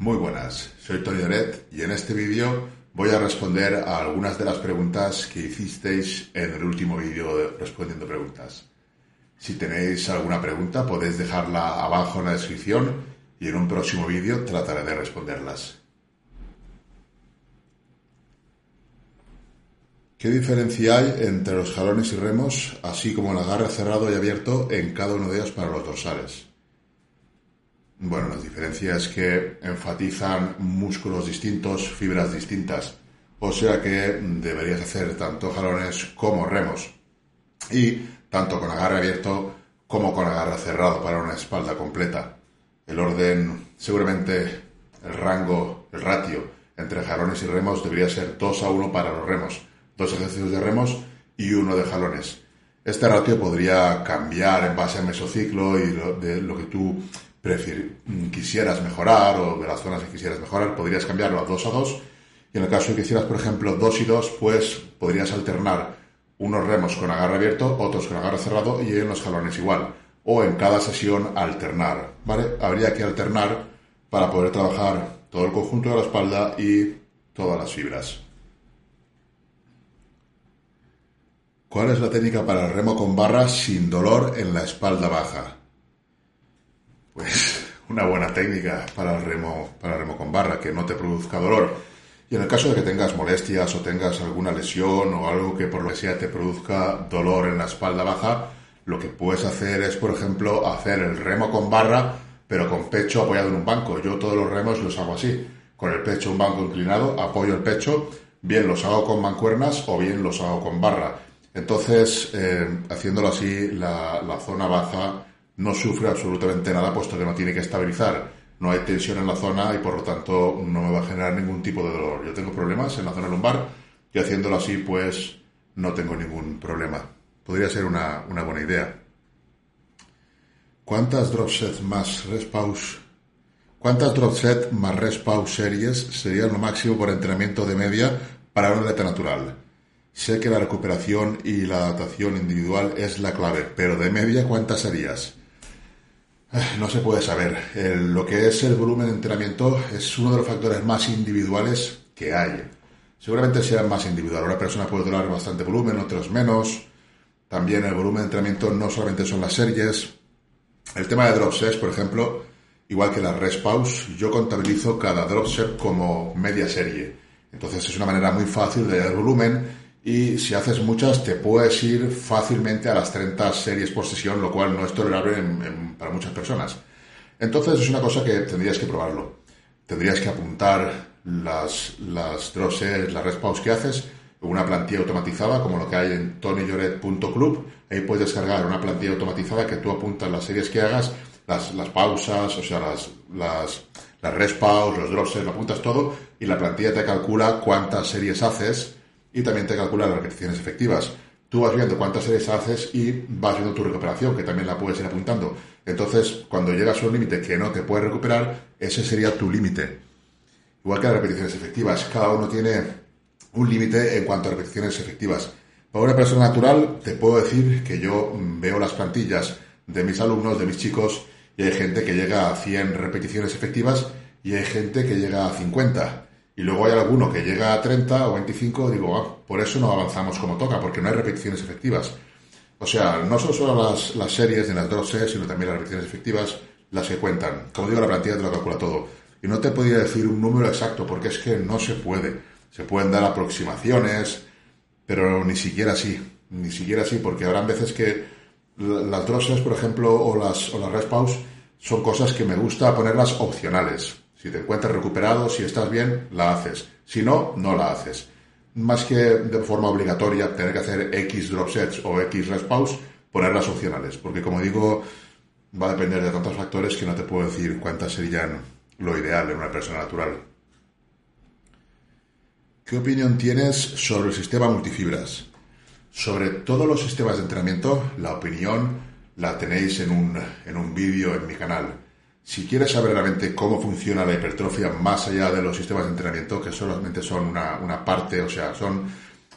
Muy buenas, soy Tony Doret y en este vídeo voy a responder a algunas de las preguntas que hicisteis en el último vídeo de respondiendo preguntas. Si tenéis alguna pregunta podéis dejarla abajo en la descripción y en un próximo vídeo trataré de responderlas. ¿Qué diferencia hay entre los jalones y remos, así como el agarre cerrado y abierto en cada uno de ellos para los dorsales? Bueno, las diferencias que enfatizan músculos distintos, fibras distintas, o sea que deberías hacer tanto jalones como remos, y tanto con agarre abierto como con agarre cerrado para una espalda completa. El orden, seguramente el rango, el ratio entre jalones y remos debería ser 2 a 1 para los remos, dos ejercicios de remos y uno de jalones. Este ratio podría cambiar en base al mesociclo y de lo que tú quisieras mejorar o de las zonas que quisieras mejorar, podrías cambiarlo a 2 a 2. Y en el caso de que quisieras, por ejemplo, 2 y 2, pues podrías alternar unos remos con agarre abierto, otros con agarre cerrado y en los jalones igual. O en cada sesión alternar, ¿vale? Habría que alternar para poder trabajar todo el conjunto de la espalda y todas las fibras. ¿Cuál es la técnica para el remo con barra sin dolor en la espalda baja? Pues una buena técnica para el remo, para el remo con barra, que no te produzca dolor. Y en el caso de que tengas molestias o tengas alguna lesión o algo que por lo que sea te produzca dolor en la espalda baja, lo que puedes hacer es, por ejemplo, hacer el remo con barra, pero con pecho apoyado en un banco. Yo todos los remos los hago así, con el pecho un banco inclinado, apoyo el pecho, bien los hago con mancuernas o bien los hago con barra. Entonces, eh, haciéndolo así, la, la zona baja no sufre absolutamente nada puesto que no tiene que estabilizar. No hay tensión en la zona y por lo tanto no me va a generar ningún tipo de dolor. Yo tengo problemas en la zona lumbar y haciéndolo así pues no tengo ningún problema. Podría ser una, buena idea. ¿Cuántas drop sets más rest pause? ¿Cuántas drop set más rest pause series serían lo máximo por entrenamiento de media para un atleta natural? Sé que la recuperación y la adaptación individual es la clave, pero de media ¿cuántas serías? No se puede saber. lo que es el volumen de entrenamiento es uno de los factores más individuales que hay. Seguramente sea más individual. Una persona puede durar bastante volumen, otros menos. También el volumen de entrenamiento no solamente son las series. El tema de drop sets, por ejemplo, igual que la rest pause, yo contabilizo cada drop set como media serie. Entonces es una manera muy fácil de dar volumen y si haces muchas te puedes ir fácilmente a las 30 series por sesión, lo cual no es tolerable para muchas personas. Entonces es una cosa que tendrías que probarlo. Tendrías que apuntar las, las las respaws que haces, una plantilla automatizada como lo que hay en tonyjoret.club. Ahí puedes descargar una plantilla automatizada que tú apuntas las series que hagas, las, las pausas, o sea, las, las, las respaws, los drosses, lo apuntas todo y la plantilla te calcula cuántas series haces y también te calcula las repeticiones efectivas. Tú vas viendo cuántas series haces y vas viendo tu recuperación, que también la puedes ir apuntando. Entonces, cuando llegas a un límite que no te puedes recuperar, ese sería tu límite. Igual que las repeticiones efectivas, cada uno tiene un límite en cuanto a repeticiones efectivas. Para una persona natural, te puedo decir que yo veo las plantillas de mis alumnos, de mis chicos, y hay gente que llega a 100 repeticiones efectivas y hay gente que llega a 50 y luego hay alguno que llega a 30 o 25, digo, ah, por eso no avanzamos como toca, porque no hay repeticiones efectivas. O sea, no solo son las, las series de las drosses, sino también las repeticiones efectivas las que cuentan. Como digo, la plantilla te lo calcula todo. Y no te podría decir un número exacto, porque es que no se puede. Se pueden dar aproximaciones, pero ni siquiera así. Ni siquiera así, porque habrán veces que las drosses, por ejemplo, o las, o las respaws, son cosas que me gusta ponerlas opcionales. Si te encuentras recuperado, si estás bien, la haces. Si no, no la haces. Más que de forma obligatoria tener que hacer X drop sets o X rest pause, ponerlas opcionales. Porque como digo, va a depender de tantos factores que no te puedo decir cuántas serían lo ideal en una persona natural. ¿Qué opinión tienes sobre el sistema multifibras? Sobre todos los sistemas de entrenamiento, la opinión la tenéis en un, en un vídeo en mi canal. Si quieres saber realmente cómo funciona la hipertrofia más allá de los sistemas de entrenamiento, que solamente son una, parte, o sea, son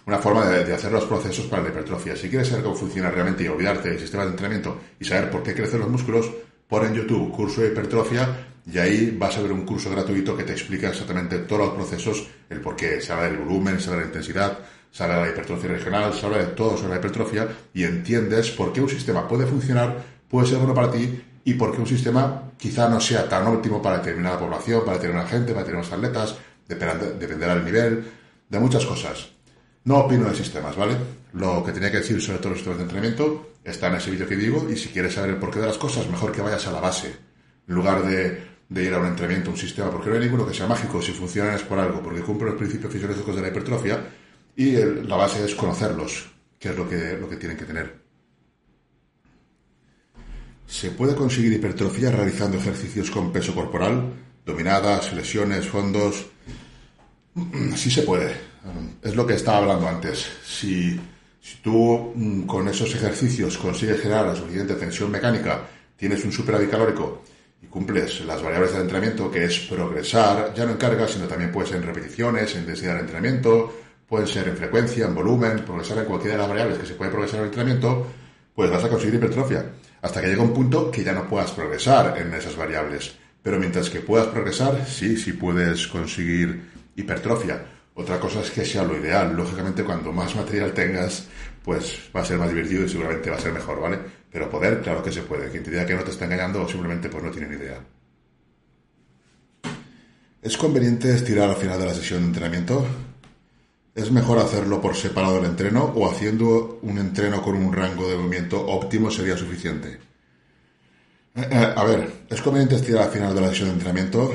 una forma de, hacer los procesos para la hipertrofia. Si quieres saber cómo funciona realmente y olvidarte del sistema de entrenamiento y saber por qué crecen los músculos, pon en YouTube curso de hipertrofia y ahí vas a ver un curso gratuito que te explica exactamente todos los procesos, el por qué, se habla del volumen, se habla de la intensidad, se habla de la hipertrofia regional, se habla de todo sobre la hipertrofia y entiendes por qué un sistema puede funcionar, puede ser bueno para ti y por qué un sistema quizá no sea tan óptimo para determinada población, para determinada gente, para determinados atletas, dependerá del nivel, de muchas cosas. No opino de sistemas, ¿vale? Lo que tenía que decir sobre todos los sistemas de entrenamiento está en ese vídeo que digo y si quieres saber el porqué de las cosas, mejor que vayas a la base, en lugar de, ir a un entrenamiento, un sistema, porque no hay ninguno que sea mágico, si funciona es por algo, porque cumple los principios fisiológicos de la hipertrofia y la base es conocerlos, que es lo que, lo que tienen que tener. ¿Se puede conseguir hipertrofia realizando ejercicios con peso corporal? Dominadas, flexiones, fondos. Sí se puede. Es lo que estaba hablando antes. Si si tú mm, con esos ejercicios consigues generar la suficiente tensión mecánica, tienes un superávit calórico y cumples las variables del entrenamiento, que es progresar, ya no en carga, sino también puede ser en repeticiones, en intensidad del entrenamiento, puede ser en frecuencia, en volumen, progresar en cualquiera de las variables que se puede progresar en el entrenamiento, pues vas a conseguir hipertrofia. Hasta que llega un punto que ya no puedas progresar en esas variables. Pero mientras que puedas progresar, sí, sí puedes conseguir hipertrofia. Otra cosa es que sea lo ideal. Lógicamente, cuando más material tengas, pues va a ser más divertido y seguramente va a ser mejor, ¿vale? Pero poder, claro que se puede. Quien te diga que no te está engañando, simplemente pues no tiene ni idea. ¿Es conveniente estirar al final de la sesión de entrenamiento? ¿Es mejor hacerlo por separado el entreno o haciendo un entreno con un rango de movimiento óptimo sería suficiente? Eh, eh, a ver, ¿es conveniente estirar al final de la sesión de entrenamiento?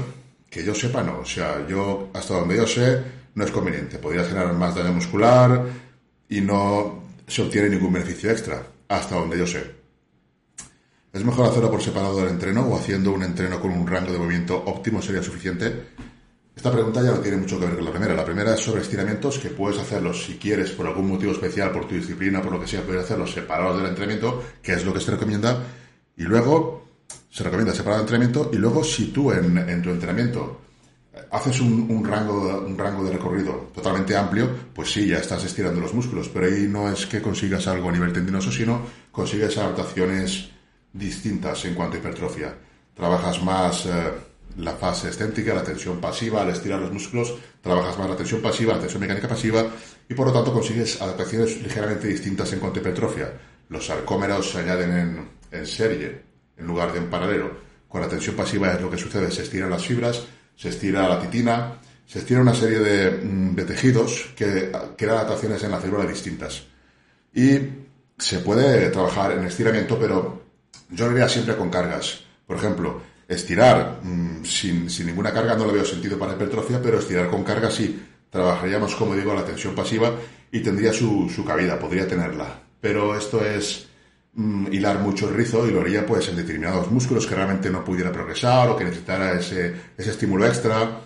Que yo sepa, no. O sea, yo, hasta donde yo sé, no es conveniente. Podría generar más daño muscular y no se obtiene ningún beneficio extra, hasta donde yo sé. ¿Es mejor hacerlo por separado del entreno o haciendo un entreno con un rango de movimiento óptimo sería suficiente? Esta pregunta ya no tiene mucho que ver con la primera. La primera es sobre estiramientos, que puedes hacerlos si quieres, por algún motivo especial, por tu disciplina, por lo que sea, puedes hacerlos separados del entrenamiento, que es lo que se recomienda. Y luego, se recomienda separado del entrenamiento, y luego si tú en, tu entrenamiento haces un, rango, un rango de recorrido totalmente amplio, pues sí, ya estás estirando los músculos, pero ahí no es que consigas algo a nivel tendinoso, sino consigues adaptaciones distintas en cuanto a hipertrofia. Trabajas más eh, la fase excéntrica, la tensión pasiva, al estirar los músculos, trabajas más la tensión pasiva, la tensión mecánica pasiva, y por lo tanto consigues adaptaciones ligeramente distintas en cuanto a hipertrofia. Los sarcómeros se añaden en, en serie en lugar de en paralelo. Con la tensión pasiva es lo que sucede, se estiran las fibras, se estira la titina, se estira una serie de, mm, tejidos que crean adaptaciones en la célula distintas. Y se puede trabajar en estiramiento, pero yo lo haría siempre con cargas. Por ejemplo, estirar mm, sin, ninguna carga no le veo sentido para hipertrofia, pero estirar con carga sí. Trabajaríamos, como digo, la tensión pasiva y tendría su, cabida, podría tenerla. Pero esto es mm, hilar mucho el rizo y lo haría pues en determinados músculos que realmente no pudiera progresar o que necesitara ese, ese estímulo extra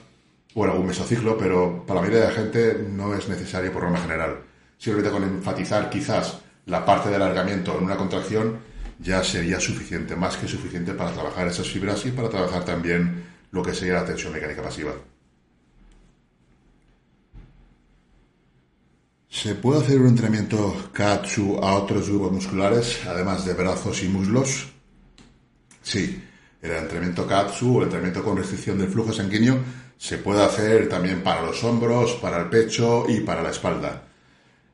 o en algún mesociclo, pero para la mayoría de la gente no es necesario por norma general. Simplemente con enfatizar quizás la parte de alargamiento en una contracción ya sería suficiente, más que suficiente para trabajar esas fibras y para trabajar también lo que sería la tensión mecánica pasiva. ¿Se puede hacer un entrenamiento Katsu a otros grupos musculares, además de brazos y muslos? Sí, el entrenamiento Katsu o el entrenamiento con restricción del flujo sanguíneo se puede hacer también para los hombros, para el pecho y para la espalda.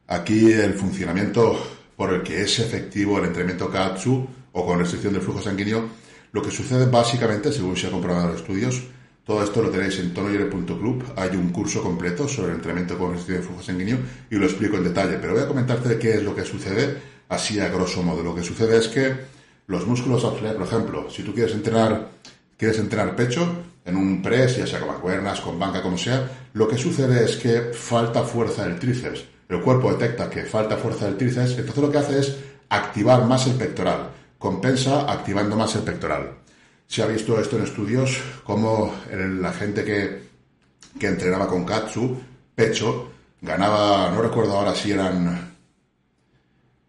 Aquí el funcionamiento por el que es efectivo el entrenamiento Katsu o con restricción del flujo sanguíneo, lo que sucede básicamente, según se ha comprobado en los estudios, todo esto lo tenéis en tonoyore.club. Hay un curso completo sobre el entrenamiento con restricción de flujo sanguíneo y lo explico en detalle. Pero voy a comentarte qué es lo que sucede, así a grosso modo. Lo que sucede es que los músculos por ejemplo, si tú quieres entrenar, quieres entrenar pecho en un press, ya sea con mancuernas, con banca, como sea, lo que sucede es que falta fuerza del tríceps. El cuerpo detecta que falta fuerza del tríceps, entonces lo que hace es activar más el pectoral. Compensa activando más el pectoral. Se ha visto esto en estudios como la gente que, que entrenaba con Katsu, pecho, ganaba, no recuerdo ahora si eran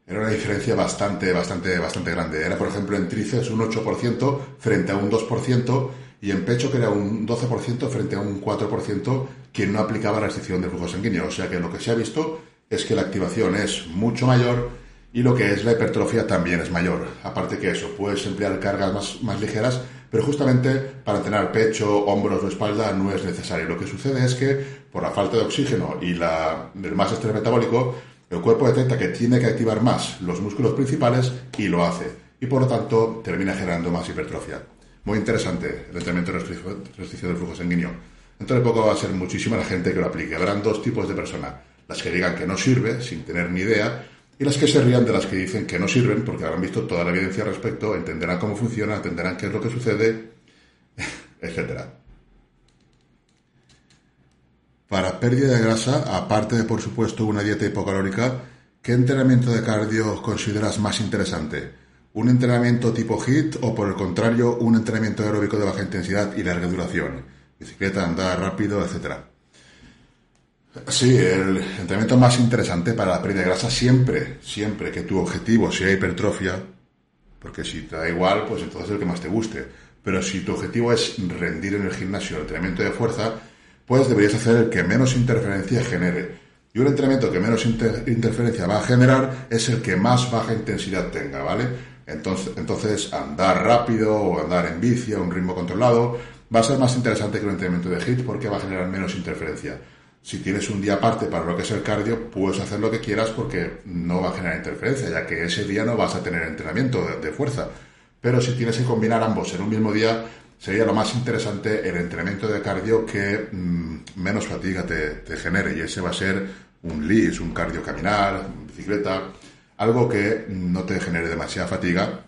era una diferencia bastante, bastante, bastante grande. Era, por ejemplo, en tríceps un 8% frente a un 2% y en pecho que era un 12% frente a un 4% que no aplicaba restricción de flujo sanguíneo. O sea que lo que se ha visto es que la activación es mucho mayor y lo que es la hipertrofia también es mayor. Aparte que eso, puedes emplear cargas más, más ligeras, pero justamente para entrenar pecho, hombros o espalda no es necesario. Lo que sucede es que por la falta de oxígeno y la, el más estrés metabólico, el cuerpo detecta que tiene que activar más los músculos principales y lo hace. Y por lo tanto termina generando más hipertrofia. Muy interesante el entrenamiento de restricción del flujo sanguíneo. Dentro de poco va a ser muchísima la gente que lo aplique. Habrán dos tipos de personas. Las que digan que no sirve, sin tener ni idea, y las que se rían de las que dicen que no sirven, porque habrán visto toda la evidencia al respecto, entenderán cómo funciona, entenderán qué es lo que sucede, etc. Para pérdida de grasa, aparte de, por supuesto, una dieta hipocalórica, ¿qué entrenamiento de cardio consideras más interesante? ¿Un entrenamiento tipo HIT o, por el contrario, un entrenamiento aeróbico de baja intensidad y larga duración? Bicicleta, andar rápido, etcétera. Sí, el entrenamiento más interesante para la pérdida de grasa siempre, siempre que tu objetivo sea hipertrofia, porque si te da igual, pues entonces el que más te guste. Pero si tu objetivo es rendir en el gimnasio, el entrenamiento de fuerza, pues deberías hacer el que menos interferencia genere. Y un entrenamiento que menos interferencia va a generar es el que más baja intensidad tenga, ¿vale? Entonces, entonces andar rápido o andar en bici a un ritmo controlado va a ser más interesante que un entrenamiento de HIT porque va a generar menos interferencia si tienes un día aparte para lo que es el cardio, puedes hacer lo que quieras porque no va a generar interferencia, ya que ese día no vas a tener entrenamiento de, fuerza. Pero si tienes que combinar ambos en un mismo día, sería lo más interesante el entrenamiento de cardio que mm, menos fatiga te, genere. Y ese va a ser un LIS, un cardio caminar, bicicleta, algo que no te genere demasiada fatiga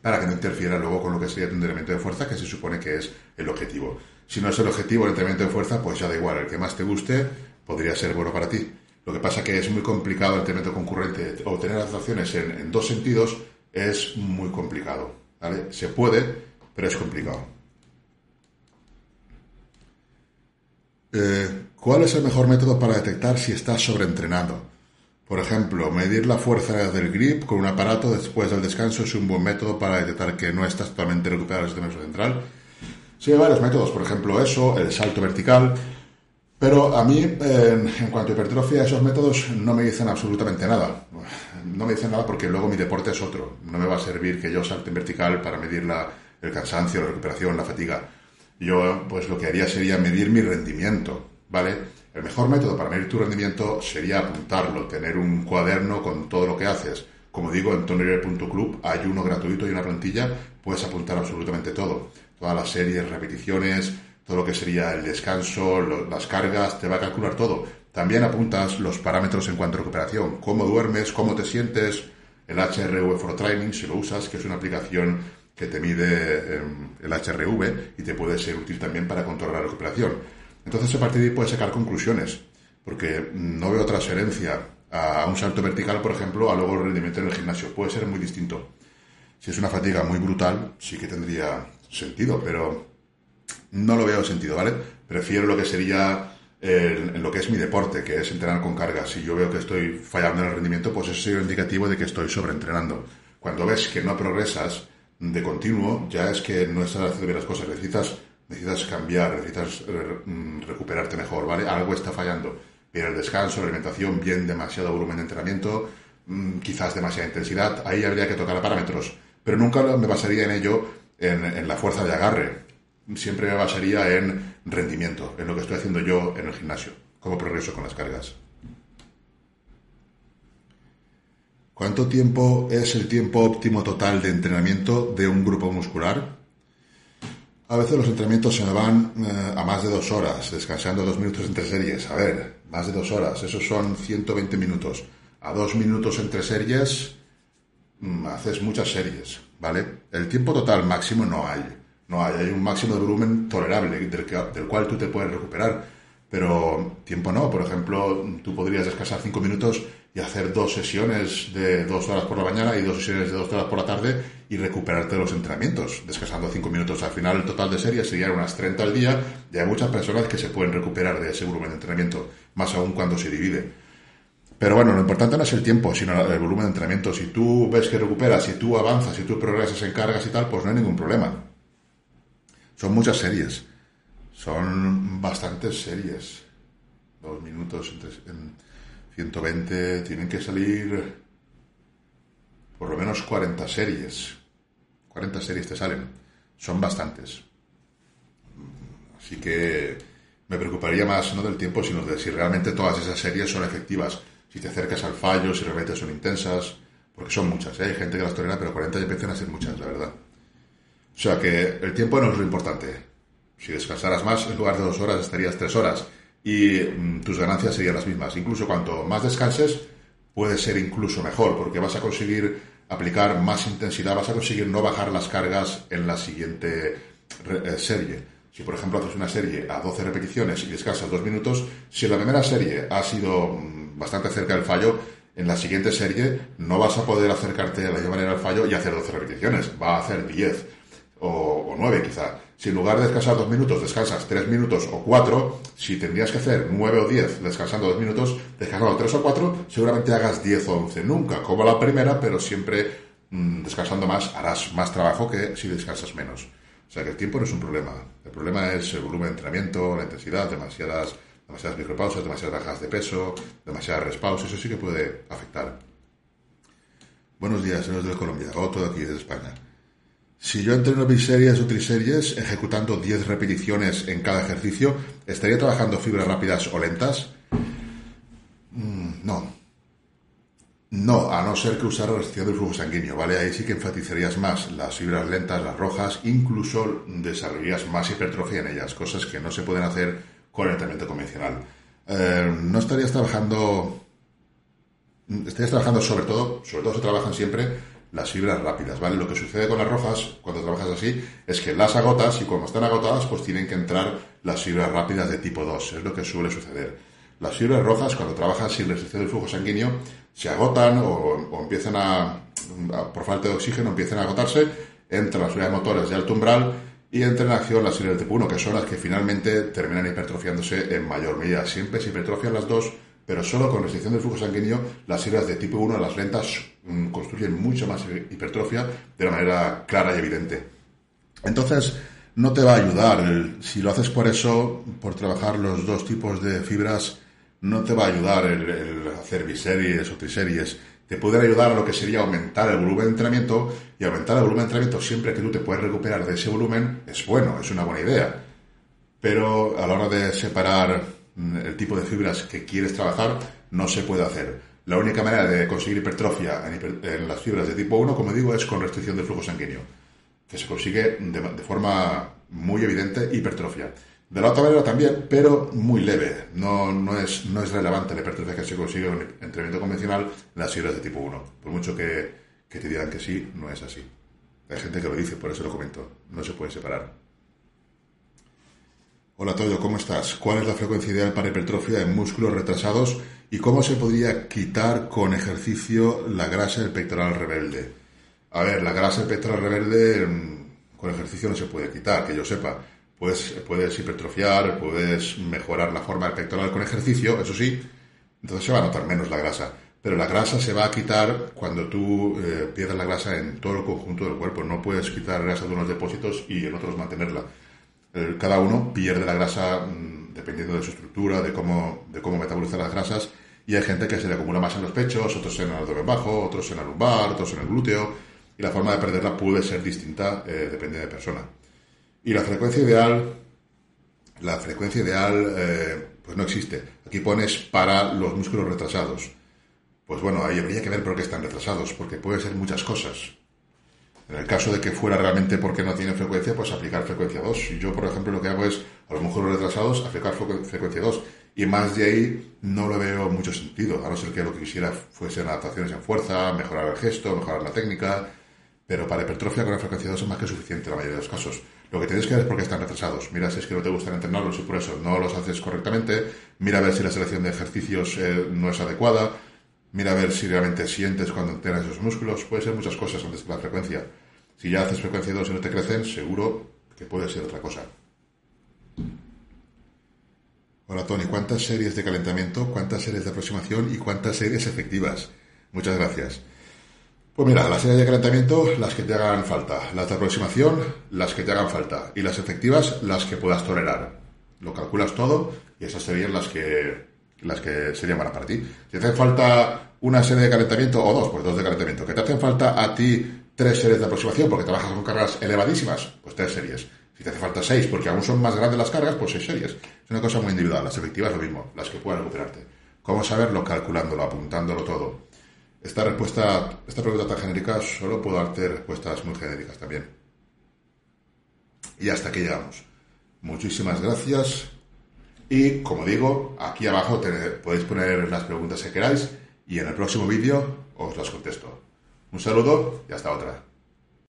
para que no interfiera luego con lo que sería tu entrenamiento de fuerza, que se supone que es el objetivo. Si no es el objetivo el entrenamiento de fuerza, pues ya da igual, el que más te guste podría ser bueno para ti. Lo que pasa que es muy complicado el entrenamiento concurrente. Obtener adaptaciones en, en dos sentidos es muy complicado. ¿vale? Se puede, pero es complicado. Eh, ¿Cuál es el mejor método para detectar si estás sobreentrenado? Por ejemplo, medir la fuerza del grip con un aparato después del descanso es un buen método para detectar que no estás totalmente recuperado el sistema central Sí, hay varios métodos, por ejemplo eso, el salto vertical, pero a mí, en, cuanto a hipertrofia, esos métodos no me dicen absolutamente nada. No me dicen nada porque luego mi deporte es otro. No me va a servir que yo salte en vertical para medir la, el cansancio, la recuperación, la fatiga. Yo, pues lo que haría sería medir mi rendimiento, ¿vale? El mejor método para medir tu rendimiento sería apuntarlo, tener un cuaderno con todo lo que haces. Como digo, en tonerier.club hay uno gratuito y una plantilla, puedes apuntar absolutamente todo todas las series, repeticiones, todo lo que sería el descanso, las cargas, te va a calcular todo. También apuntas los parámetros en cuanto a recuperación, cómo duermes, cómo te sientes, el HRV for Training, si lo usas, que es una aplicación que te mide em, el HRV y te puede ser útil también para controlar la recuperación. Entonces, a partir de ahí puedes sacar conclusiones, porque no veo transferencia a un salto vertical, por ejemplo, a luego el rendimiento en el gimnasio. Puede ser muy distinto. Si es una fatiga muy brutal, sí que tendría sentido, pero no lo veo sentido, ¿vale? Prefiero lo que sería lo que es mi deporte, que es entrenar con cargas. Si yo veo que estoy fallando en el rendimiento, pues eso un indicativo de que estoy sobreentrenando. Cuando ves que no progresas de continuo, ya es que no estás haciendo bien las cosas. Necesitas, necesitas cambiar, necesitas mm, recuperarte mejor, ¿vale? Algo está fallando. Bien el descanso, la alimentación, bien demasiado volumen de entrenamiento, mm, quizás demasiada intensidad. Ahí habría que tocar parámetros. Pero nunca me basaría en ello en, la fuerza de agarre. Siempre me basaría en rendimiento, en lo que estoy haciendo yo en el gimnasio, cómo progreso con las cargas. ¿Cuánto tiempo es el tiempo óptimo total de entrenamiento de un grupo muscular? A veces los entrenamientos se me van eh, a más de dos horas, descansando dos minutos entre series. A ver, más de dos horas, esos son 120 minutos. A dos minutos entre series, haces muchas series. ¿vale? El tiempo total máximo no hay. No hay, hay un máximo de volumen tolerable del, cual tú te puedes recuperar, pero tiempo no. Por ejemplo, tú podrías descansar cinco minutos y hacer dos sesiones de dos horas por la mañana y dos sesiones de dos horas por la tarde y recuperarte los entrenamientos, descansando cinco minutos. Al final, el total de series serían unas 30 al día y hay muchas personas que se pueden recuperar de ese volumen de entrenamiento, más aún cuando se divide. Pero bueno, lo importante no es el tiempo, sino el volumen de entrenamiento. Si tú ves que recuperas, si tú avanzas, si tú progresas en cargas y tal, pues no hay ningún problema. Son muchas series. Son bastantes series. Dos minutos en 120. Tienen que salir por lo menos 40 series. 40 series te salen. Son bastantes. Así que me preocuparía más no del tiempo, sino de si realmente todas esas series son efectivas. Si te acercas al fallo, si realmente son intensas, porque son muchas. ¿eh? Hay gente que las tolera, pero 40 ya empiezan a ser muchas, la verdad. O sea que el tiempo no es lo importante. Si descansaras más, en lugar de dos horas, estarías tres horas y mm, tus ganancias serían las mismas. Incluso cuanto más descanses, puede ser incluso mejor, porque vas a conseguir aplicar más intensidad, vas a conseguir no bajar las cargas en la siguiente eh, serie. Si, por ejemplo, haces una serie a 12 repeticiones y descansas dos minutos, si la primera serie ha sido mm, bastante cerca del fallo, en la siguiente serie no vas a poder acercarte de la misma manera al fallo y hacer 12 repeticiones, va a hacer 10 o, 9 quizá. Si en lugar de descansar dos minutos descansas tres minutos o cuatro, si tendrías que hacer 9 o 10 descansando dos minutos, descansando tres o cuatro, seguramente hagas 10 o 11. Nunca como la primera, pero siempre mm, descansando más harás más trabajo que si descansas menos. O sea que el tiempo no es un problema. El problema es el volumen de entrenamiento, la intensidad, demasiadas, demasiadas micropausas, demasiadas bajas de peso, demasiadas respausas. Eso sí que puede afectar. Buenos días, señores de Colombia. Hago todo aquí desde España. Si yo entreno biseries o triseries ejecutando 10 repeticiones en cada ejercicio, ¿estaría trabajando fibras rápidas o lentas? Mm, no. No, a no ser que usara restricción del flujo sanguíneo, ¿vale? Ahí sí que enfatizarías más las fibras lentas, las rojas, incluso desarrollarías más hipertrofia en ellas, cosas que no se pueden hacer con el entrenamiento convencional. Eh, no estarías trabajando, estarías trabajando sobre todo, sobre todo se trabajan siempre las fibras rápidas, ¿vale? Lo que sucede con las rojas, cuando trabajas así, es que las agotas y cuando están agotadas, pues tienen que entrar las fibras rápidas de tipo 2, es lo que suele suceder. Las fibras rojas, cuando trabajas sin restricción del flujo sanguíneo, se agotan o, empiezan a, por falta de oxígeno, empiezan a agotarse, entran las unidades motores de alto umbral y entran en acción las fibras de tipo 1, que son las que finalmente terminan hipertrofiándose en mayor medida. Siempre se hipertrofian las dos pero solo con restricción del flujo sanguíneo, las fibras de tipo 1, las lentas, mm, construyen mucho más hipertrofia de una manera clara y evidente. Entonces, no te va a ayudar. si lo haces por eso, por trabajar los dos tipos de fibras, no te va a ayudar el, hacer biseries o triseries. Te puede ayudar a lo que sería aumentar el volumen de entrenamiento y aumentar el volumen de entrenamiento siempre que tú te puedes recuperar de ese volumen es bueno, es una buena idea. Pero a la hora de separar Mm, el tipo de fibras que quieres trabajar, no se puede hacer. La única manera de conseguir hipertrofia en, las fibras de tipo 1, como digo, es con restricción del flujo sanguíneo, que se consigue de, forma muy evidente hipertrofia. De la otra manera también, pero muy leve. No, no, es, no es relevante la hipertrofia que se consigue en entrenamiento convencional en las fibras de tipo 1. Por mucho que, que te digan que sí, no es así. Hay gente que lo dice, por eso lo comento. No se puede separar. Hola Toyo, ¿cómo estás? ¿Cuál es la frecuencia ideal para hipertrofia en músculos retrasados y cómo se podría quitar con ejercicio la grasa del pectoral rebelde? A ver, la grasa del pectoral rebelde mm, con ejercicio no se puede quitar, que yo sepa. Puedes, puedes hipertrofiar, puedes mejorar la forma del pectoral con ejercicio, eso sí, entonces se va a notar menos la grasa. Pero la grasa se va a quitar cuando tú eh, pierdas la grasa en todo el conjunto del cuerpo. No puedes quitar grasa de unos depósitos y en otros mantenerla cada uno pierde la grasa mm, dependiendo de su estructura, de cómo, de cómo metaboliza las grasas, y hay gente que se le acumula más en los pechos, otros en el abdomen bajo, otros en el lumbar, otros en el glúteo, y la forma de perderla puede ser distinta eh, dependiendo de persona. Y la frecuencia ideal, la frecuencia ideal, eh, pues no existe. Aquí pones para los músculos retrasados. Pues bueno, ahí habría que ver por qué están retrasados, porque puede ser muchas cosas. En el caso de que fuera realmente porque no tiene frecuencia, pues aplicar frecuencia 2. Yo, por ejemplo, lo que hago es, a los retrasados, aplicar frecuencia 2. Y más de ahí no lo veo mucho sentido, a no ser que lo que quisiera fuesen adaptaciones en fuerza, mejorar el gesto, mejorar la técnica. Pero para hipertrofia con la frecuencia 2 es más que suficiente en la mayoría de los casos. Lo que tienes que ver es por qué están retrasados. Mira si es que no te gustan entrenarlos y por eso no los haces correctamente. Mira a ver si la selección de ejercicios eh, no es adecuada Mira a ver si realmente sientes cuando entrenas esos músculos. Puede ser muchas cosas antes que la frecuencia. Si ya haces frecuencia 2 y no te crecen, seguro que puede ser otra cosa. Hola Tony, ¿cuántas series de calentamiento, cuántas series de aproximación y cuántas series efectivas? Muchas gracias. Pues mira, las series de calentamiento, las que te hagan falta. Las de aproximación, las que te hagan falta. Y las efectivas, las que puedas tolerar. Lo calculas todo y esas serían las que las que serían para ti. Si te hace falta una serie de calentamiento o dos, pues dos de calentamiento, que te hacen falta a ti tres series de aproximación porque trabajas con cargas elevadísimas, pues tres series. Si te hace falta seis porque aún son más grandes las cargas, pues seis series. Es una cosa muy individual. Las efectivas lo mismo, las que puedan recuperarte. ¿Cómo saberlo? Calculándolo, apuntándolo todo. Esta respuesta, esta pregunta tan genérica, solo puedo darte respuestas muy genéricas también. Y hasta aquí llegamos. Muchísimas gracias. Y como digo, aquí abajo podéis poner las preguntas que queráis y en el próximo vídeo os las contesto. Un saludo y hasta otra.